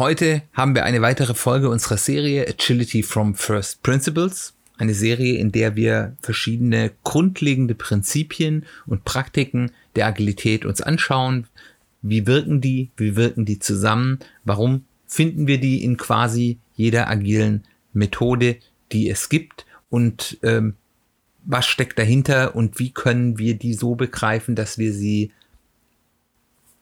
Heute haben wir eine weitere Folge unserer Serie Agility from First Principles. Eine Serie, in der wir verschiedene grundlegende Prinzipien und Praktiken der Agilität uns anschauen. Wie wirken die? Wie wirken die zusammen? Warum finden wir die in quasi jeder agilen Methode, die es gibt? Und ähm, was steckt dahinter und wie können wir die so begreifen, dass wir sie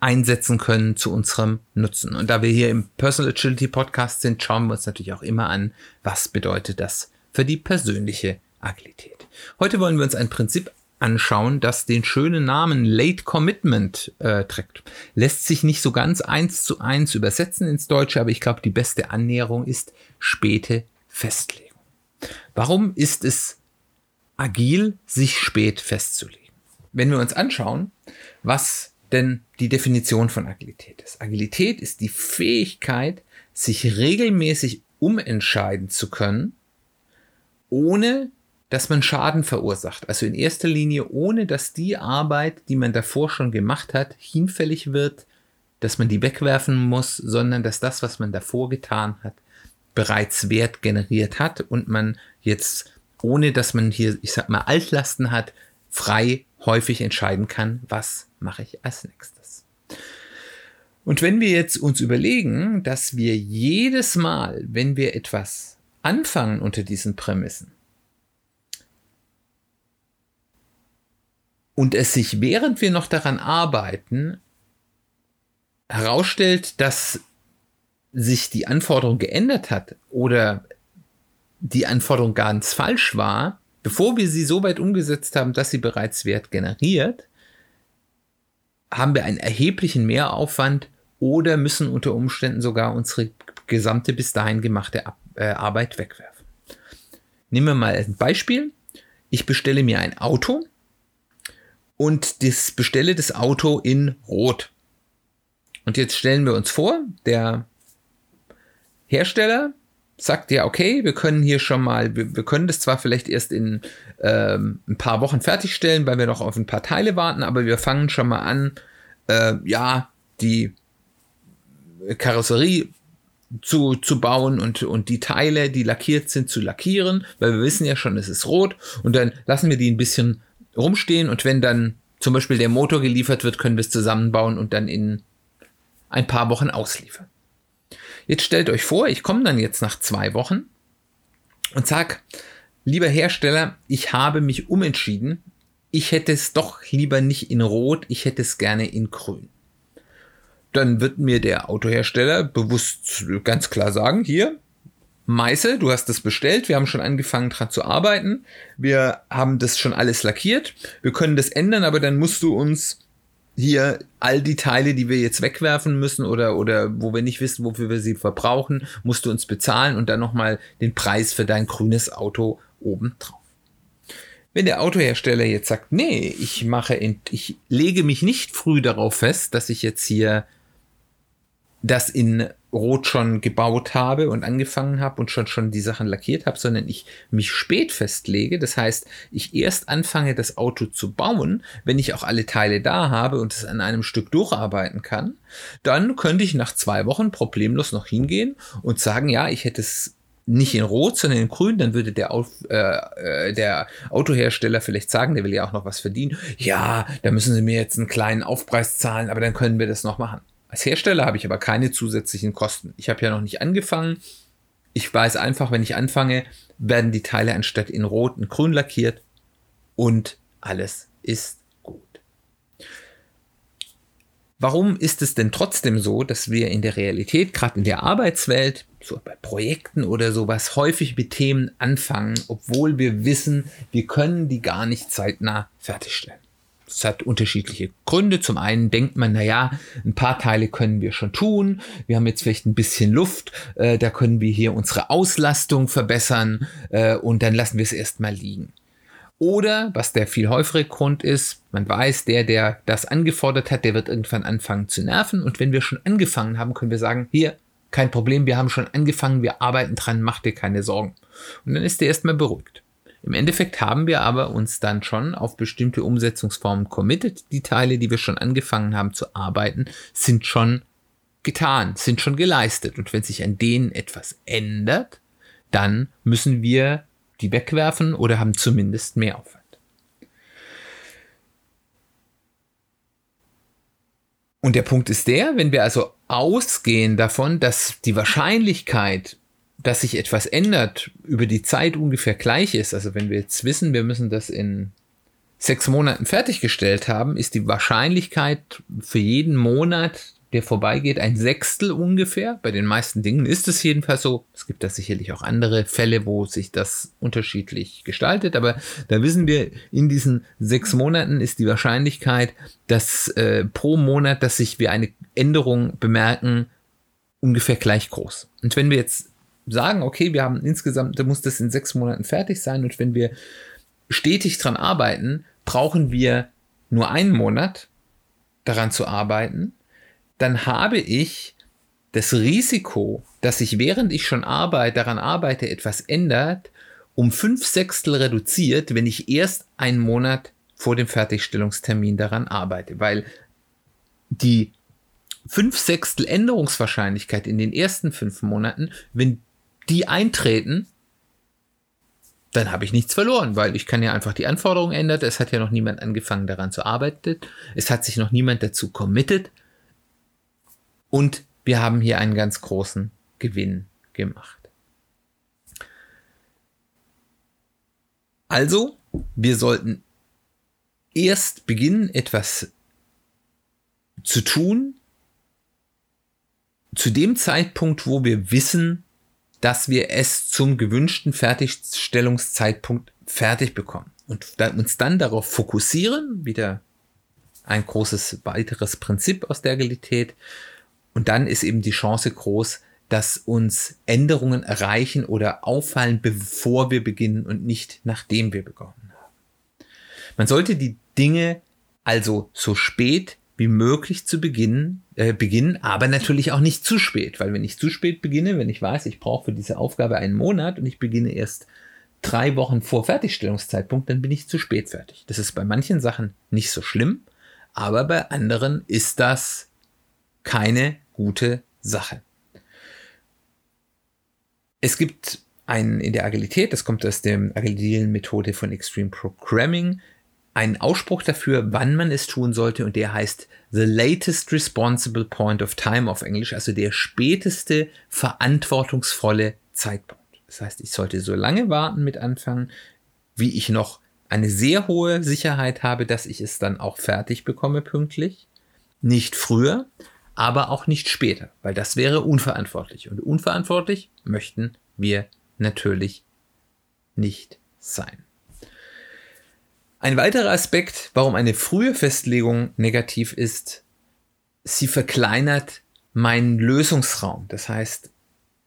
einsetzen können zu unserem Nutzen. Und da wir hier im Personal Agility Podcast sind, schauen wir uns natürlich auch immer an, was bedeutet das für die persönliche Agilität. Heute wollen wir uns ein Prinzip anschauen, das den schönen Namen Late Commitment äh, trägt. Lässt sich nicht so ganz eins zu eins übersetzen ins Deutsche, aber ich glaube, die beste Annäherung ist späte Festlegung. Warum ist es agil, sich spät festzulegen? Wenn wir uns anschauen, was denn die Definition von Agilität ist. Agilität ist die Fähigkeit, sich regelmäßig umentscheiden zu können, ohne dass man Schaden verursacht. Also in erster Linie, ohne dass die Arbeit, die man davor schon gemacht hat, hinfällig wird, dass man die wegwerfen muss, sondern dass das, was man davor getan hat, bereits Wert generiert hat und man jetzt, ohne dass man hier, ich sag mal, Altlasten hat, frei häufig entscheiden kann, was mache ich als nächstes. Und wenn wir jetzt uns überlegen, dass wir jedes Mal, wenn wir etwas anfangen unter diesen Prämissen, und es sich, während wir noch daran arbeiten, herausstellt, dass sich die Anforderung geändert hat oder die Anforderung ganz falsch war, bevor wir sie so weit umgesetzt haben, dass sie bereits Wert generiert, haben wir einen erheblichen Mehraufwand oder müssen unter Umständen sogar unsere gesamte bis dahin gemachte äh, Arbeit wegwerfen. Nehmen wir mal ein Beispiel. Ich bestelle mir ein Auto und das bestelle das Auto in Rot. Und jetzt stellen wir uns vor, der Hersteller sagt ja, okay, wir können hier schon mal, wir, wir können das zwar vielleicht erst in ähm, ein paar Wochen fertigstellen, weil wir noch auf ein paar Teile warten, aber wir fangen schon mal an, äh, ja, die Karosserie zu, zu bauen und, und die Teile, die lackiert sind, zu lackieren, weil wir wissen ja schon, es ist rot und dann lassen wir die ein bisschen rumstehen und wenn dann zum Beispiel der Motor geliefert wird, können wir es zusammenbauen und dann in ein paar Wochen ausliefern. Jetzt stellt euch vor, ich komme dann jetzt nach zwei Wochen und sag, lieber Hersteller, ich habe mich umentschieden. Ich hätte es doch lieber nicht in Rot, ich hätte es gerne in Grün. Dann wird mir der Autohersteller bewusst ganz klar sagen, hier, Meißel, du hast das bestellt, wir haben schon angefangen dran zu arbeiten, wir haben das schon alles lackiert, wir können das ändern, aber dann musst du uns hier all die Teile, die wir jetzt wegwerfen müssen oder, oder wo wir nicht wissen, wofür wir sie verbrauchen, musst du uns bezahlen und dann nochmal den Preis für dein grünes Auto oben drauf. Wenn der Autohersteller jetzt sagt, nee, ich mache, ich lege mich nicht früh darauf fest, dass ich jetzt hier das in Rot schon gebaut habe und angefangen habe und schon schon die Sachen lackiert habe, sondern ich mich spät festlege. Das heißt, ich erst anfange, das Auto zu bauen, wenn ich auch alle Teile da habe und es an einem Stück durcharbeiten kann. Dann könnte ich nach zwei Wochen problemlos noch hingehen und sagen, ja, ich hätte es nicht in Rot, sondern in Grün, dann würde der, Auf, äh, äh der Autohersteller vielleicht sagen, der will ja auch noch was verdienen. Ja, da müssen Sie mir jetzt einen kleinen Aufpreis zahlen, aber dann können wir das noch machen. Als Hersteller habe ich aber keine zusätzlichen Kosten. Ich habe ja noch nicht angefangen. Ich weiß einfach, wenn ich anfange, werden die Teile anstatt in Rot und Grün lackiert und alles ist gut. Warum ist es denn trotzdem so, dass wir in der Realität, gerade in der Arbeitswelt, so bei Projekten oder sowas, häufig mit Themen anfangen, obwohl wir wissen, wir können die gar nicht zeitnah fertigstellen? Das hat unterschiedliche Gründe. Zum einen denkt man, naja, ein paar Teile können wir schon tun. Wir haben jetzt vielleicht ein bisschen Luft. Äh, da können wir hier unsere Auslastung verbessern. Äh, und dann lassen wir es erstmal liegen. Oder, was der viel häufigere Grund ist, man weiß, der, der das angefordert hat, der wird irgendwann anfangen zu nerven. Und wenn wir schon angefangen haben, können wir sagen, hier, kein Problem, wir haben schon angefangen, wir arbeiten dran, mach dir keine Sorgen. Und dann ist der erstmal beruhigt. Im Endeffekt haben wir aber uns dann schon auf bestimmte Umsetzungsformen committed. Die Teile, die wir schon angefangen haben zu arbeiten, sind schon getan, sind schon geleistet. Und wenn sich an denen etwas ändert, dann müssen wir die wegwerfen oder haben zumindest mehr Aufwand. Und der Punkt ist der, wenn wir also ausgehen davon, dass die Wahrscheinlichkeit, dass sich etwas ändert, über die Zeit ungefähr gleich ist, also wenn wir jetzt wissen, wir müssen das in sechs Monaten fertiggestellt haben, ist die Wahrscheinlichkeit für jeden Monat der vorbeigeht, ein Sechstel ungefähr. Bei den meisten Dingen ist es jedenfalls so. Es gibt da sicherlich auch andere Fälle, wo sich das unterschiedlich gestaltet, aber da wissen wir, in diesen sechs Monaten ist die Wahrscheinlichkeit, dass äh, pro Monat, dass sich wir eine Änderung bemerken, ungefähr gleich groß. Und wenn wir jetzt sagen, okay, wir haben insgesamt, da muss das in sechs Monaten fertig sein und wenn wir stetig dran arbeiten, brauchen wir nur einen Monat daran zu arbeiten dann habe ich das Risiko, dass sich während ich schon arbeite, daran arbeite, etwas ändert, um fünf Sechstel reduziert, wenn ich erst einen Monat vor dem Fertigstellungstermin daran arbeite, weil die fünf Sechstel Änderungswahrscheinlichkeit in den ersten fünf Monaten, wenn die eintreten, dann habe ich nichts verloren, weil ich kann ja einfach die Anforderungen ändern. Es hat ja noch niemand angefangen daran zu arbeiten. Es hat sich noch niemand dazu committed. Und wir haben hier einen ganz großen Gewinn gemacht. Also, wir sollten erst beginnen, etwas zu tun, zu dem Zeitpunkt, wo wir wissen, dass wir es zum gewünschten Fertigstellungszeitpunkt fertig bekommen. Und uns dann darauf fokussieren, wieder ein großes weiteres Prinzip aus der Agilität, und dann ist eben die Chance groß, dass uns Änderungen erreichen oder auffallen, bevor wir beginnen und nicht nachdem wir begonnen haben. Man sollte die Dinge also so spät wie möglich zu beginnen, äh, beginnen, aber natürlich auch nicht zu spät, weil wenn ich zu spät beginne, wenn ich weiß, ich brauche für diese Aufgabe einen Monat und ich beginne erst drei Wochen vor Fertigstellungszeitpunkt, dann bin ich zu spät fertig. Das ist bei manchen Sachen nicht so schlimm, aber bei anderen ist das keine gute Sache. Es gibt einen in der Agilität, das kommt aus der agilen Methode von Extreme Programming, einen Ausspruch dafür, wann man es tun sollte und der heißt The latest responsible point of time auf Englisch, also der späteste verantwortungsvolle Zeitpunkt. Das heißt, ich sollte so lange warten mit anfangen, wie ich noch eine sehr hohe Sicherheit habe, dass ich es dann auch fertig bekomme pünktlich. Nicht früher, aber auch nicht später, weil das wäre unverantwortlich. Und unverantwortlich möchten wir natürlich nicht sein. Ein weiterer Aspekt, warum eine frühe Festlegung negativ ist, sie verkleinert meinen Lösungsraum. Das heißt,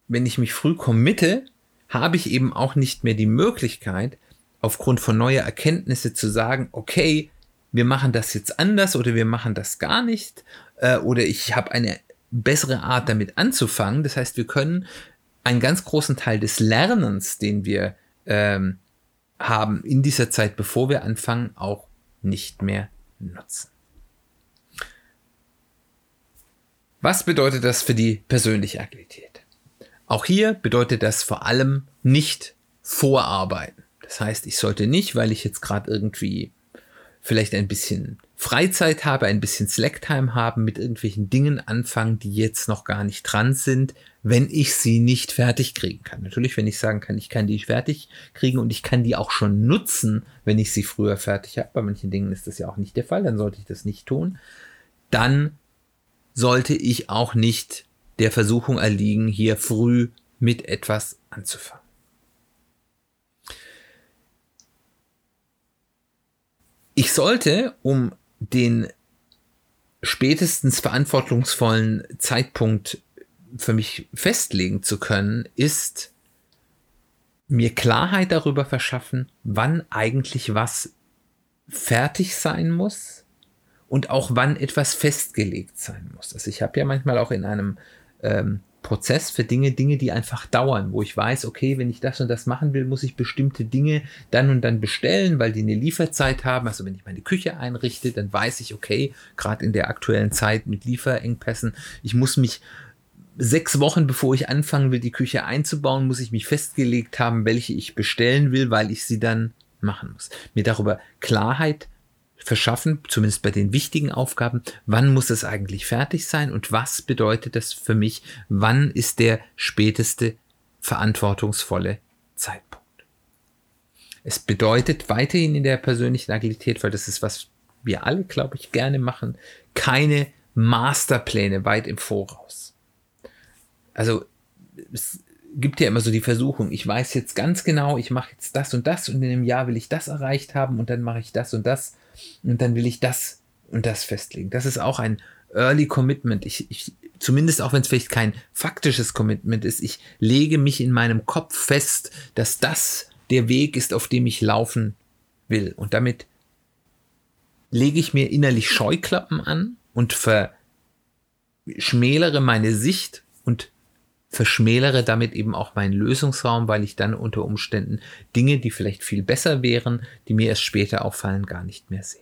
wenn ich mich früh committe, habe ich eben auch nicht mehr die Möglichkeit, aufgrund von neuer Erkenntnisse zu sagen, okay, wir machen das jetzt anders oder wir machen das gar nicht äh, oder ich habe eine bessere Art damit anzufangen. Das heißt, wir können einen ganz großen Teil des Lernens, den wir ähm, haben in dieser Zeit, bevor wir anfangen, auch nicht mehr nutzen. Was bedeutet das für die persönliche Agilität? Auch hier bedeutet das vor allem nicht vorarbeiten. Das heißt, ich sollte nicht, weil ich jetzt gerade irgendwie vielleicht ein bisschen Freizeit habe, ein bisschen Slacktime haben, mit irgendwelchen Dingen anfangen, die jetzt noch gar nicht dran sind, wenn ich sie nicht fertig kriegen kann. Natürlich, wenn ich sagen kann, ich kann die fertig kriegen und ich kann die auch schon nutzen, wenn ich sie früher fertig habe. Bei manchen Dingen ist das ja auch nicht der Fall, dann sollte ich das nicht tun. Dann sollte ich auch nicht der Versuchung erliegen, hier früh mit etwas anzufangen. Ich sollte, um den spätestens verantwortungsvollen Zeitpunkt für mich festlegen zu können, ist mir Klarheit darüber verschaffen, wann eigentlich was fertig sein muss und auch wann etwas festgelegt sein muss. Also ich habe ja manchmal auch in einem ähm, Prozess für Dinge, Dinge, die einfach dauern, wo ich weiß, okay, wenn ich das und das machen will, muss ich bestimmte Dinge dann und dann bestellen, weil die eine Lieferzeit haben. Also wenn ich meine Küche einrichte, dann weiß ich, okay, gerade in der aktuellen Zeit mit Lieferengpässen, ich muss mich sechs Wochen bevor ich anfangen will, die Küche einzubauen, muss ich mich festgelegt haben, welche ich bestellen will, weil ich sie dann machen muss. Mir darüber Klarheit verschaffen, zumindest bei den wichtigen Aufgaben, wann muss es eigentlich fertig sein und was bedeutet das für mich, wann ist der späteste verantwortungsvolle Zeitpunkt. Es bedeutet weiterhin in der persönlichen Agilität, weil das ist, was wir alle, glaube ich, gerne machen, keine Masterpläne weit im Voraus. Also es gibt ja immer so die Versuchung, ich weiß jetzt ganz genau, ich mache jetzt das und das und in einem Jahr will ich das erreicht haben und dann mache ich das und das und dann will ich das und das festlegen. Das ist auch ein Early Commitment. Ich, ich, zumindest auch wenn es vielleicht kein faktisches Commitment ist, ich lege mich in meinem Kopf fest, dass das der Weg ist, auf dem ich laufen will. Und damit lege ich mir innerlich Scheuklappen an und verschmälere meine Sicht und verschmälere damit eben auch meinen Lösungsraum, weil ich dann unter Umständen Dinge, die vielleicht viel besser wären, die mir erst später auffallen, gar nicht mehr sehe.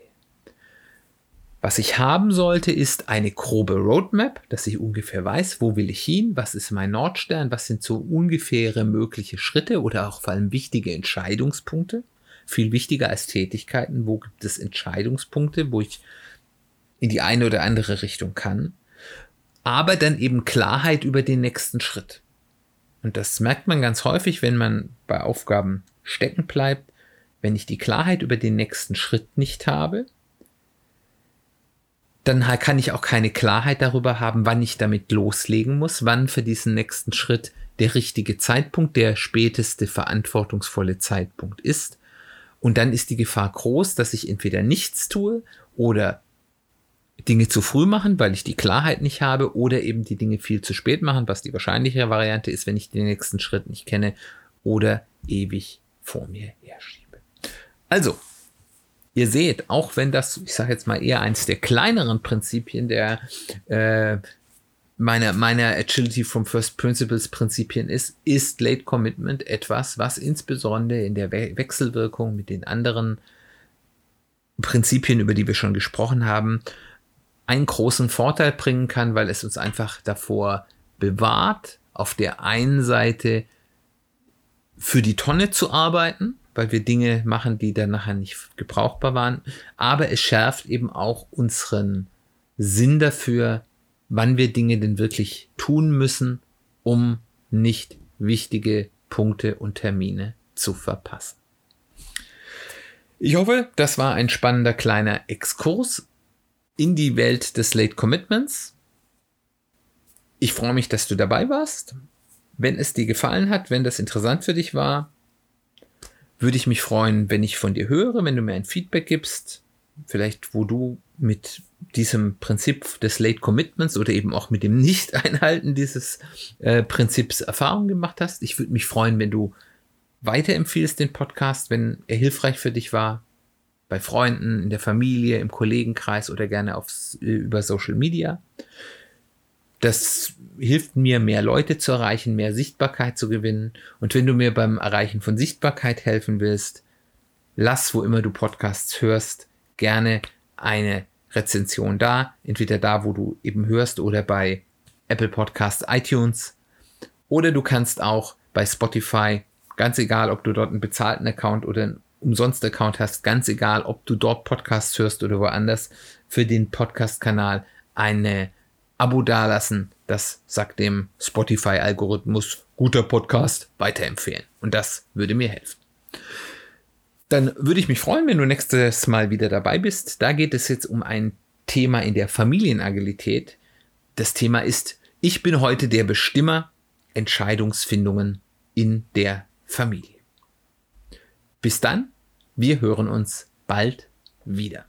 Was ich haben sollte, ist eine grobe Roadmap, dass ich ungefähr weiß, wo will ich hin, was ist mein Nordstern, was sind so ungefähre mögliche Schritte oder auch vor allem wichtige Entscheidungspunkte. Viel wichtiger als Tätigkeiten, wo gibt es Entscheidungspunkte, wo ich in die eine oder andere Richtung kann aber dann eben Klarheit über den nächsten Schritt. Und das merkt man ganz häufig, wenn man bei Aufgaben stecken bleibt. Wenn ich die Klarheit über den nächsten Schritt nicht habe, dann kann ich auch keine Klarheit darüber haben, wann ich damit loslegen muss, wann für diesen nächsten Schritt der richtige Zeitpunkt, der späteste verantwortungsvolle Zeitpunkt ist. Und dann ist die Gefahr groß, dass ich entweder nichts tue oder Dinge zu früh machen, weil ich die Klarheit nicht habe, oder eben die Dinge viel zu spät machen, was die wahrscheinlichere Variante ist, wenn ich den nächsten Schritt nicht kenne oder ewig vor mir herschiebe. Also, ihr seht, auch wenn das, ich sage jetzt mal eher eins der kleineren Prinzipien der äh, meiner, meiner Agility from First Principles Prinzipien ist, ist Late Commitment etwas, was insbesondere in der We Wechselwirkung mit den anderen Prinzipien, über die wir schon gesprochen haben, einen großen Vorteil bringen kann, weil es uns einfach davor bewahrt, auf der einen Seite für die Tonne zu arbeiten, weil wir Dinge machen, die dann nachher nicht gebrauchbar waren, aber es schärft eben auch unseren Sinn dafür, wann wir Dinge denn wirklich tun müssen, um nicht wichtige Punkte und Termine zu verpassen. Ich hoffe, das war ein spannender kleiner Exkurs in die Welt des Late Commitments. Ich freue mich, dass du dabei warst. Wenn es dir gefallen hat, wenn das interessant für dich war, würde ich mich freuen, wenn ich von dir höre, wenn du mir ein Feedback gibst, vielleicht wo du mit diesem Prinzip des Late Commitments oder eben auch mit dem Nicht-Einhalten dieses äh, Prinzips Erfahrung gemacht hast. Ich würde mich freuen, wenn du weiterempfiehlst den Podcast, wenn er hilfreich für dich war bei Freunden, in der Familie, im Kollegenkreis oder gerne aufs, äh, über Social Media. Das hilft mir, mehr Leute zu erreichen, mehr Sichtbarkeit zu gewinnen. Und wenn du mir beim Erreichen von Sichtbarkeit helfen willst, lass, wo immer du Podcasts hörst, gerne eine Rezension da. Entweder da, wo du eben hörst oder bei Apple Podcasts, iTunes. Oder du kannst auch bei Spotify, ganz egal, ob du dort einen bezahlten Account oder einen Umsonst-Account hast, ganz egal, ob du dort Podcasts hörst oder woanders, für den Podcast-Kanal eine Abo dalassen. Das sagt dem Spotify-Algorithmus, guter Podcast, weiterempfehlen. Und das würde mir helfen. Dann würde ich mich freuen, wenn du nächstes Mal wieder dabei bist. Da geht es jetzt um ein Thema in der Familienagilität. Das Thema ist, ich bin heute der Bestimmer Entscheidungsfindungen in der Familie. Bis dann, wir hören uns bald wieder.